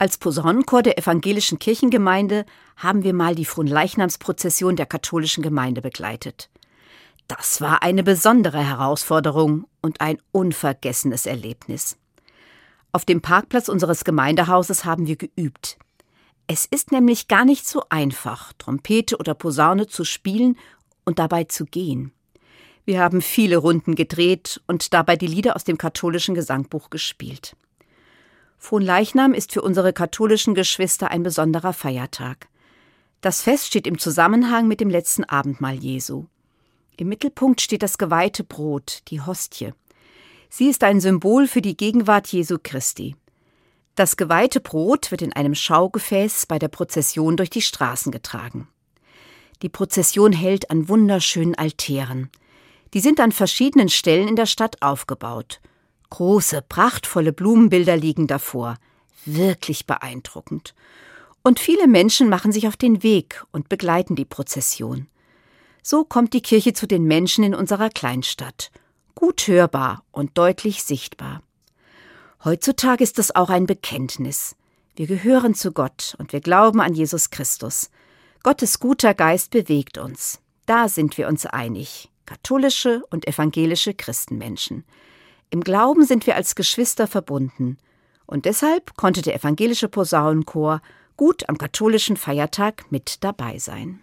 Als Posaunenchor der evangelischen Kirchengemeinde haben wir mal die Fronleichnamsprozession der katholischen Gemeinde begleitet. Das war eine besondere Herausforderung und ein unvergessenes Erlebnis. Auf dem Parkplatz unseres Gemeindehauses haben wir geübt. Es ist nämlich gar nicht so einfach, Trompete oder Posaune zu spielen und dabei zu gehen. Wir haben viele Runden gedreht und dabei die Lieder aus dem katholischen Gesangbuch gespielt. Fronleichnam ist für unsere katholischen Geschwister ein besonderer Feiertag. Das Fest steht im Zusammenhang mit dem letzten Abendmahl Jesu. Im Mittelpunkt steht das geweihte Brot, die Hostie. Sie ist ein Symbol für die Gegenwart Jesu Christi. Das geweihte Brot wird in einem Schaugefäß bei der Prozession durch die Straßen getragen. Die Prozession hält an wunderschönen Altären. Die sind an verschiedenen Stellen in der Stadt aufgebaut. Große, prachtvolle Blumenbilder liegen davor. Wirklich beeindruckend. Und viele Menschen machen sich auf den Weg und begleiten die Prozession. So kommt die Kirche zu den Menschen in unserer Kleinstadt. Gut hörbar und deutlich sichtbar. Heutzutage ist es auch ein Bekenntnis. Wir gehören zu Gott und wir glauben an Jesus Christus. Gottes guter Geist bewegt uns. Da sind wir uns einig. Katholische und evangelische Christenmenschen. Im Glauben sind wir als Geschwister verbunden. Und deshalb konnte der evangelische Posaunenchor gut am katholischen Feiertag mit dabei sein.